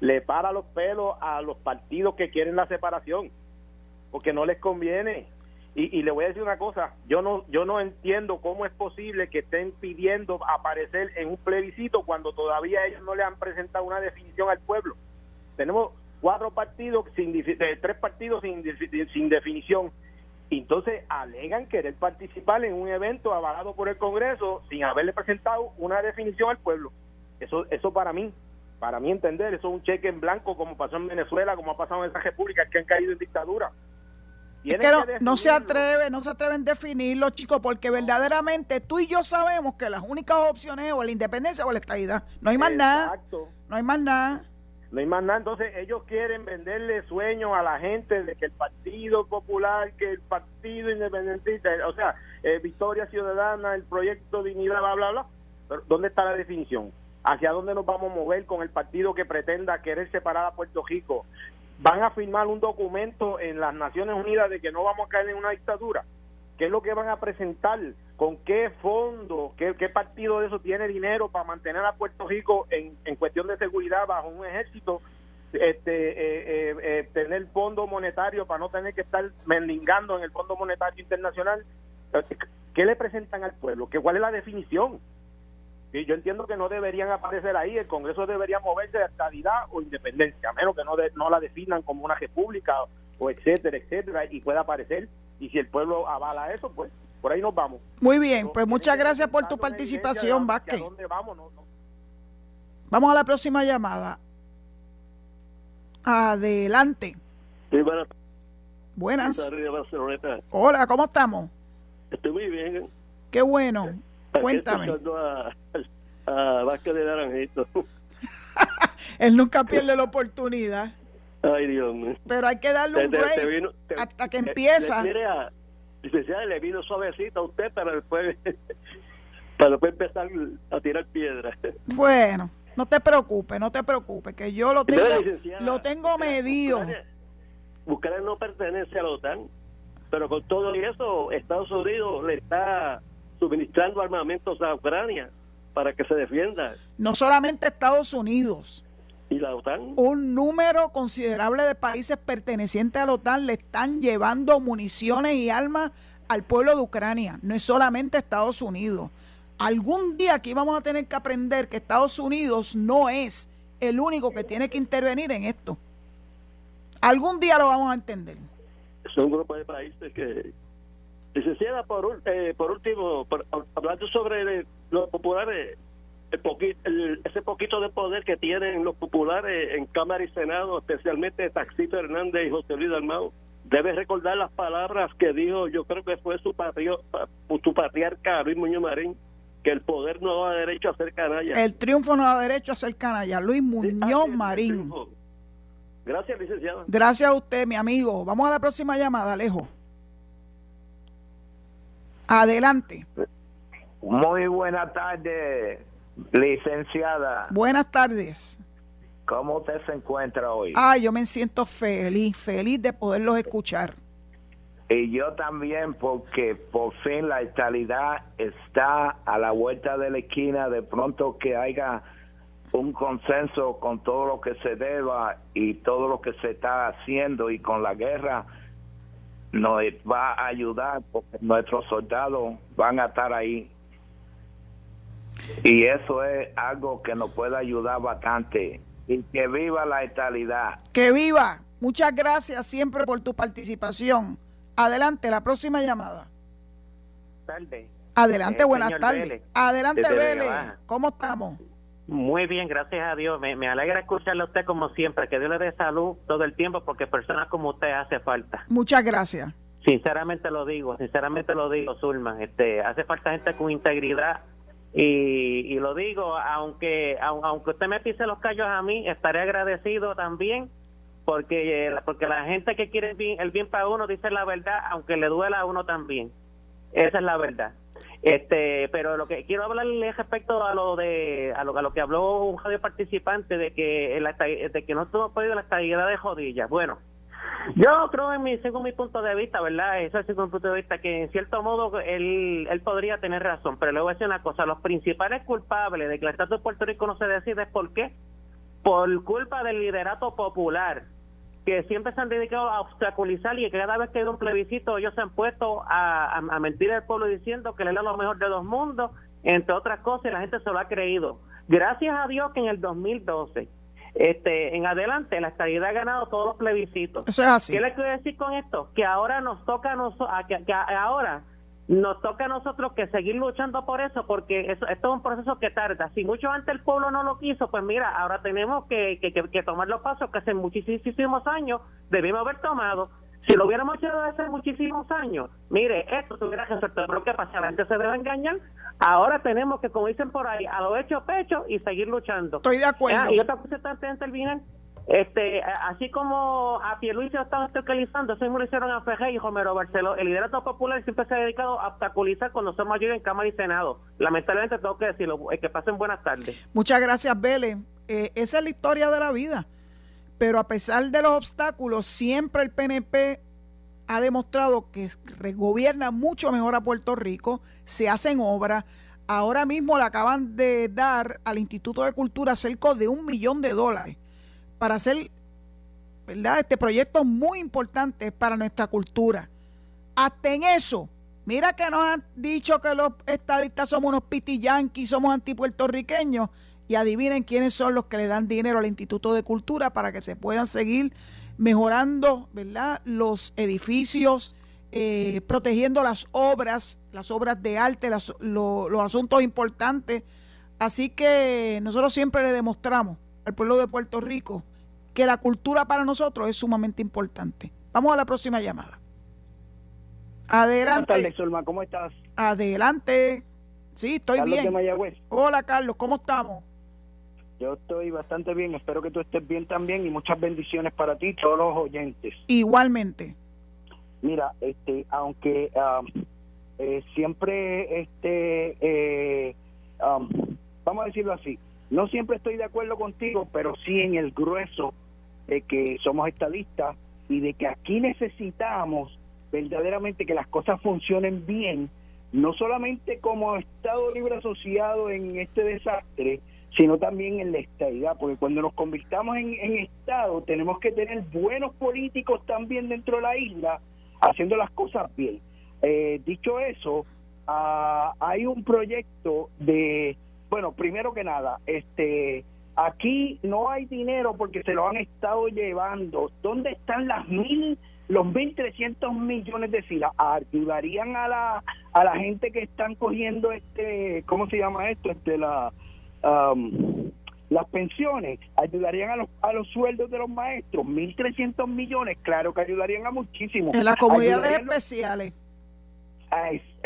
le para los pelos a los partidos que quieren la separación, porque no les conviene. Y, y, le voy a decir una cosa, yo no yo no entiendo cómo es posible que estén pidiendo aparecer en un plebiscito cuando todavía ellos no le han presentado una definición al pueblo. Tenemos cuatro partidos, sin, tres partidos sin, sin definición. Entonces alegan querer participar en un evento avalado por el Congreso sin haberle presentado una definición al pueblo. Eso, eso para mí, para mí entender, eso es un cheque en blanco como pasó en Venezuela, como ha pasado en esas repúblicas que han caído en dictadura. No se atreve, no se atreven a definirlo, chicos, porque verdaderamente tú y yo sabemos que las únicas opciones es o la independencia o la estabilidad. No hay más nada. No hay más nada. No hay más nada. Entonces ellos quieren venderle sueños a la gente de que el Partido Popular, que el Partido Independentista, o sea, eh, Victoria Ciudadana, el Proyecto Dignidad, bla, bla, bla. Pero ¿dónde está la definición? ¿Hacia dónde nos vamos a mover con el partido que pretenda querer separar a Puerto Rico? ¿Van a firmar un documento en las Naciones Unidas de que no vamos a caer en una dictadura? ¿Qué es lo que van a presentar? ¿Con qué fondo? ¿Qué, partido de eso tiene dinero para mantener a Puerto Rico en, cuestión de seguridad bajo un ejército? Este, eh, eh, eh, tener fondo monetario para no tener que estar mendigando en el Fondo Monetario Internacional. ¿Qué le presentan al pueblo? ¿Qué, ¿Cuál es la definición? Y yo entiendo que no deberían aparecer ahí, el Congreso debería moverse de estabilidad o independencia, a menos que no, no la definan como una república o etcétera, etcétera, y pueda aparecer y si el pueblo avala eso, pues por ahí nos vamos. Muy bien, pues muchas gracias por tu participación, Vázquez. Vamos a la próxima llamada. Adelante. Sí, buenas. Buenas. Hola, ¿cómo estamos? Estoy muy bien. Qué bueno. Cuéntame. A, a Vázquez de Naranjito. Él nunca pierde la oportunidad. Ay, Dios mío. Pero hay que darle un break hasta que empieza. Le, licenciada, le vino suavecito a usted para después, para después empezar a tirar piedras. Bueno, no te preocupes, no te preocupes, que yo lo tengo, lo tengo medido. Ucrania no pertenece a la OTAN, pero con todo eso, Estados Unidos le está suministrando armamentos a Ucrania para que se defienda. No solamente Estados Unidos, ¿Y la OTAN? Un número considerable de países pertenecientes a la OTAN le están llevando municiones y armas al pueblo de Ucrania. No es solamente Estados Unidos. Algún día aquí vamos a tener que aprender que Estados Unidos no es el único que tiene que intervenir en esto. Algún día lo vamos a entender. Son un grupo de países que... Licenciada, por, eh, por último, hablando sobre los populares, ese poquito de poder que tienen los populares en Cámara y Senado, especialmente Taxito Hernández y José Luis Dalmau, debe recordar las palabras que dijo, yo creo que fue su, patrio, su patriarca Luis Muñoz Marín, que el poder no da derecho a ser canalla. El triunfo no da derecho a ser canalla. Luis Muñoz Marín. Gracias, licenciado. Gracias a usted, mi amigo. Vamos a la próxima llamada, Alejo. Adelante. Muy buena tarde, Licenciada. Buenas tardes. ¿Cómo usted se encuentra hoy? Ah, yo me siento feliz, feliz de poderlos escuchar. Y yo también, porque por fin la estabilidad está a la vuelta de la esquina, de pronto que haya un consenso con todo lo que se deba y todo lo que se está haciendo y con la guerra nos va a ayudar porque nuestros soldados van a estar ahí. Y eso es algo que nos puede ayudar bastante. Y que viva la estabilidad. Que viva. Muchas gracias siempre por tu participación. Adelante, la próxima llamada. Adelante, eh, buenas tardes. Adelante, Vélez. ¿Cómo estamos? Muy bien, gracias a Dios. Me, alegra escucharle a usted como siempre. Que Dios le dé salud todo el tiempo porque personas como usted hace falta. Muchas gracias. Sinceramente lo digo, sinceramente lo digo, Zulma. Este, hace falta gente con integridad y, lo digo, aunque aunque usted me pise los callos a mí, estaré agradecido también porque porque la gente que quiere el bien, el bien para uno dice la verdad, aunque le duela a uno también. Esa es la verdad. Este, pero lo que quiero hablarle respecto a lo de a lo, a lo que habló un radio participante de que de que no hemos podido la estabilidad de jodillas. Bueno, yo creo en mi según mi punto de vista, ¿verdad? Eso es según mi punto de vista que en cierto modo él, él podría tener razón, pero le voy a decir una cosa, los principales culpables de que el Estado de Puerto Rico no se decide es por qué? Por culpa del liderato popular que siempre se han dedicado a obstaculizar y que cada vez que hay un plebiscito ellos se han puesto a, a, mentir al pueblo diciendo que le da lo mejor de dos mundos, entre otras cosas, y la gente se lo ha creído. Gracias a Dios que en el 2012, este, en adelante, la estabilidad ha ganado todos los plebiscitos. Eso es así. ¿Qué le quiero decir con esto? Que ahora nos toca a nosotros, que, que ahora nos toca a nosotros que seguir luchando por eso, porque eso, esto es un proceso que tarda. Si mucho antes el pueblo no lo quiso, pues mira, ahora tenemos que, que, tomar los pasos que hace muchísimos años debimos haber tomado. Si lo hubiéramos hecho hace muchísimos años, mire, esto se hubiera resuelto. Pero ¿qué pasa? La gente se debe engañar. Ahora tenemos que, como dicen por ahí, a lo hecho pecho y seguir luchando. Estoy de acuerdo. Ah, y otra cosa está terminar este, así como a Pierluisi lo están obstaculizando, eso mismo lo hicieron a Fejé y Romero Barceló. El liderato popular siempre se ha dedicado a obstaculizar cuando somos mayoría en Cámara y Senado. Lamentablemente tengo que decirlo, que pasen buenas tardes. Muchas gracias, Vélez. Eh, esa es la historia de la vida. Pero a pesar de los obstáculos, siempre el PNP ha demostrado que gobierna mucho mejor a Puerto Rico, se hacen obras. Ahora mismo le acaban de dar al Instituto de Cultura cerca de un millón de dólares para hacer ¿verdad? este proyecto muy importante para nuestra cultura. Hasta en eso, mira que nos han dicho que los estadistas somos unos pitiyanquis, somos antipuertorriqueños, y adivinen quiénes son los que le dan dinero al Instituto de Cultura para que se puedan seguir mejorando ¿verdad? los edificios, eh, protegiendo las obras, las obras de arte, los asuntos importantes. Así que nosotros siempre le demostramos al pueblo de Puerto Rico que la cultura para nosotros es sumamente importante. Vamos a la próxima llamada. Adelante. Buenas tardes, ¿Cómo estás? Adelante. Sí, estoy bien. Hola, Carlos. ¿Cómo estamos? Yo estoy bastante bien. Espero que tú estés bien también y muchas bendiciones para ti y todos los oyentes. Igualmente. Mira, este, aunque um, eh, siempre, este, eh, um, vamos a decirlo así, no siempre estoy de acuerdo contigo, pero sí en el grueso de que somos estadistas y de que aquí necesitamos verdaderamente que las cosas funcionen bien, no solamente como Estado libre asociado en este desastre, sino también en la estadidad, porque cuando nos convirtamos en, Estado tenemos que tener buenos políticos también dentro de la isla haciendo las cosas bien. Eh, dicho eso, ah, hay un proyecto de bueno, primero que nada, este, aquí no hay dinero porque se lo han estado llevando. ¿Dónde están las mil, los mil trescientos millones de filas? ¿Ayudarían a la, a la gente que están cogiendo este, ¿cómo se llama esto? Este, la, las pensiones, ayudarían a los, a los sueldos de los maestros, mil trescientos millones, claro que ayudarían a muchísimos. En las comunidades especiales.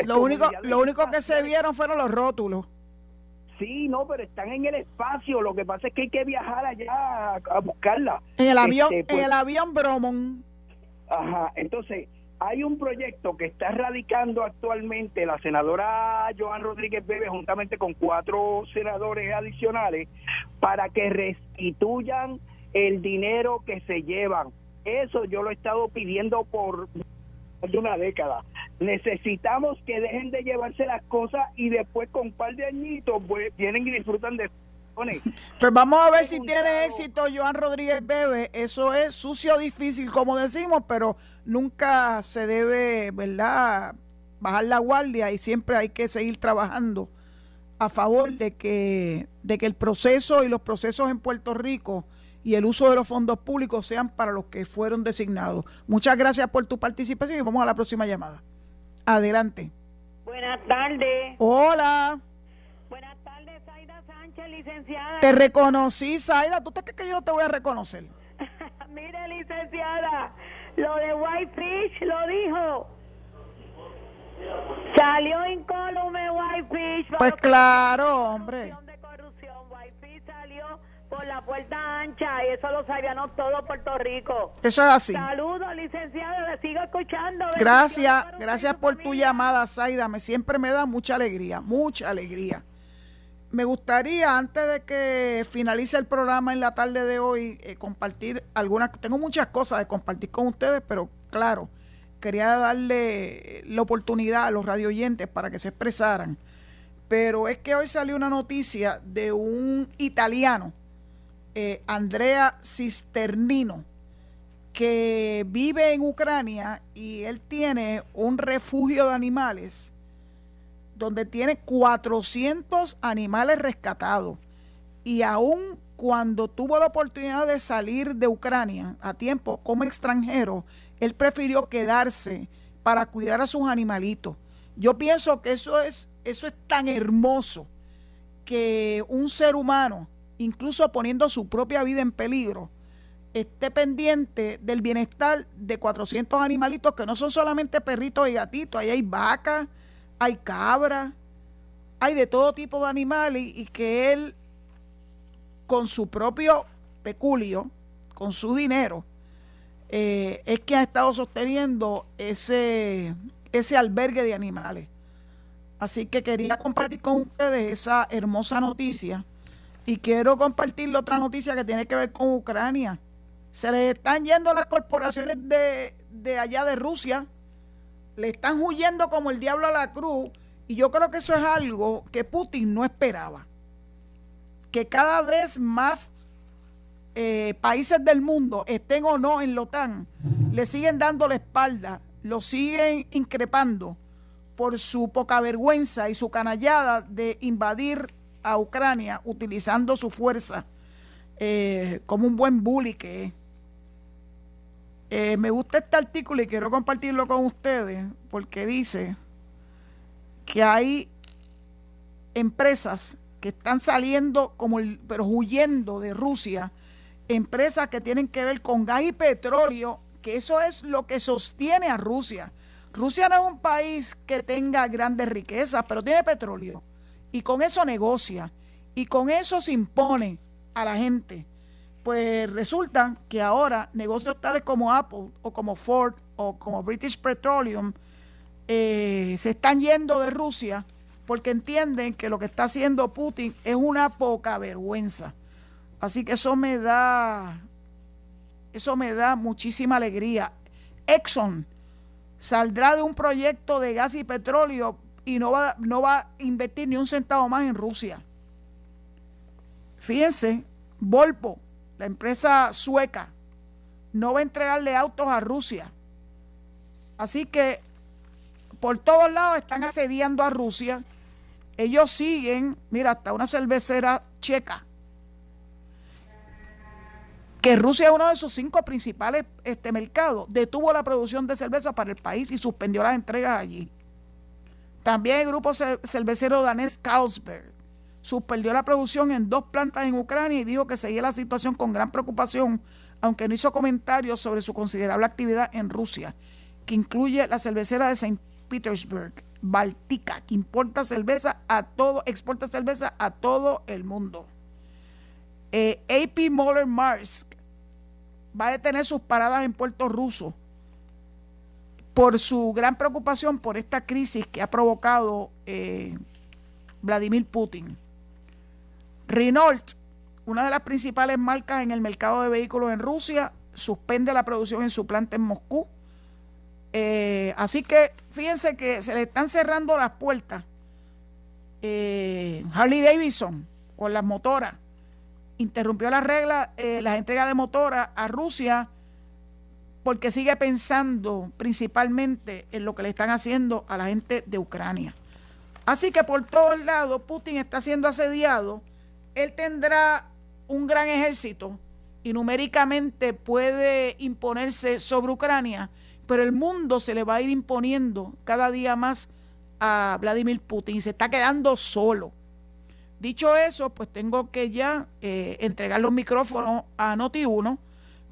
lo único, lo único que se vieron fueron los rótulos. Sí, no, pero están en el espacio. Lo que pasa es que hay que viajar allá a, buscarla. En el avión, este, en pues el avión Bromon. Ajá. Entonces, hay un proyecto que está radicando actualmente la senadora Joan Rodríguez Bebe juntamente con cuatro senadores adicionales para que restituyan el dinero que se llevan. Eso yo lo he estado pidiendo por de una década. Necesitamos que dejen de llevarse las cosas y después con un par de añitos pues, vienen y disfrutan de pues vamos a ver si tiene éxito Joan Rodríguez Bebe. Eso es sucio, difícil, como decimos, pero nunca se debe, ¿verdad?, bajar la guardia y siempre hay que seguir trabajando a favor de que, de que el proceso y los procesos en Puerto Rico y el uso de los fondos públicos sean para los que fueron designados. Muchas gracias por tu participación y vamos a la próxima llamada. Adelante. Buenas tardes. Hola. Buenas tardes, Zaida Sánchez, licenciada. Te reconocí, Zaida. ¿Tú te crees que yo no te voy a reconocer? Mire, licenciada, lo de Whitefish lo dijo. Salió incólume Whitefish. Pues claro, hombre. Por la puerta ancha y eso lo sabíamos todo Puerto Rico. Eso es así. Saludos, licenciado, le sigo escuchando. Gracias, gracias por tu llamada, Zaida. Me siempre me da mucha alegría, mucha alegría. Me gustaría, antes de que finalice el programa en la tarde de hoy, eh, compartir algunas, tengo muchas cosas de compartir con ustedes, pero claro, quería darle la oportunidad a los radioyentes para que se expresaran. Pero es que hoy salió una noticia de un italiano, eh, Andrea Cisternino, que vive en Ucrania y él tiene un refugio de animales donde tiene 400 animales rescatados. Y aún cuando tuvo la oportunidad de salir de Ucrania a tiempo como extranjero, él prefirió quedarse para cuidar a sus animalitos. Yo pienso que eso es, eso es tan hermoso que un ser humano, incluso poniendo su propia vida en peligro, esté pendiente del bienestar de 400 animalitos que no son solamente perritos y gatitos, ahí hay vacas, hay cabras, hay de todo tipo de animales y que él con su propio peculio, con su dinero, eh, es que ha estado sosteniendo ese, ese albergue de animales. Así que quería compartir con ustedes esa hermosa noticia y quiero compartir otra noticia que tiene que ver con Ucrania. Se le están yendo las corporaciones de, de allá de Rusia, le están huyendo como el diablo a la cruz y yo creo que eso es algo que Putin no esperaba. Que cada vez más eh, países del mundo, estén o no en la OTAN, le siguen dando la espalda, lo siguen increpando por su poca vergüenza y su canallada de invadir a Ucrania utilizando su fuerza eh, como un buen bully que. Eh, me gusta este artículo y quiero compartirlo con ustedes porque dice que hay empresas que están saliendo como el, pero huyendo de Rusia empresas que tienen que ver con gas y petróleo, que eso es lo que sostiene a Rusia. Rusia no es un país que tenga grandes riquezas, pero tiene petróleo. Y con eso negocia. Y con eso se impone a la gente. Pues resulta que ahora negocios tales como Apple o como Ford o como British Petroleum eh, se están yendo de Rusia porque entienden que lo que está haciendo Putin es una poca vergüenza. Así que eso me da, eso me da muchísima alegría. Exxon saldrá de un proyecto de gas y petróleo y no va, no va a invertir ni un centavo más en Rusia. Fíjense, Volvo, la empresa sueca, no va a entregarle autos a Rusia. Así que por todos lados están asediando a Rusia. Ellos siguen, mira, hasta una cervecera checa que Rusia es uno de sus cinco principales este, mercados, detuvo la producción de cerveza para el país y suspendió las entregas allí. También el grupo cervecero danés Carlsberg suspendió la producción en dos plantas en Ucrania y dijo que seguía la situación con gran preocupación, aunque no hizo comentarios sobre su considerable actividad en Rusia, que incluye la cervecera de St. Petersburg, Baltica, que importa cerveza a todo, exporta cerveza a todo el mundo. Eh, AP Moller Maersk va a detener sus paradas en Puerto Ruso por su gran preocupación por esta crisis que ha provocado eh, Vladimir Putin. Renault, una de las principales marcas en el mercado de vehículos en Rusia, suspende la producción en su planta en Moscú. Eh, así que fíjense que se le están cerrando las puertas. Eh, Harley Davidson con las motoras interrumpió la regla, las entregas de motoras a Rusia porque sigue pensando principalmente en lo que le están haciendo a la gente de Ucrania. Así que por todos lados Putin está siendo asediado. Él tendrá un gran ejército y numéricamente puede imponerse sobre Ucrania, pero el mundo se le va a ir imponiendo cada día más a Vladimir Putin. Se está quedando solo. Dicho eso, pues tengo que ya eh, entregar los micrófonos a Noti1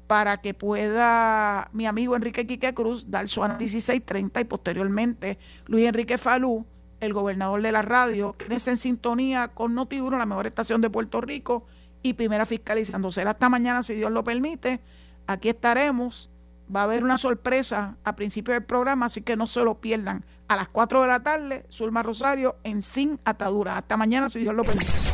para que pueda mi amigo Enrique Quique Cruz dar su análisis 630 y posteriormente Luis Enrique Falú, el gobernador de la radio, que en sintonía con Noti1, la mejor estación de Puerto Rico, y primera fiscalizando. Será hasta mañana, si Dios lo permite. Aquí estaremos. Va a haber una sorpresa a principio del programa, así que no se lo pierdan. A las 4 de la tarde, Zulma Rosario en Sin Atadura. Hasta mañana, si Dios lo permite.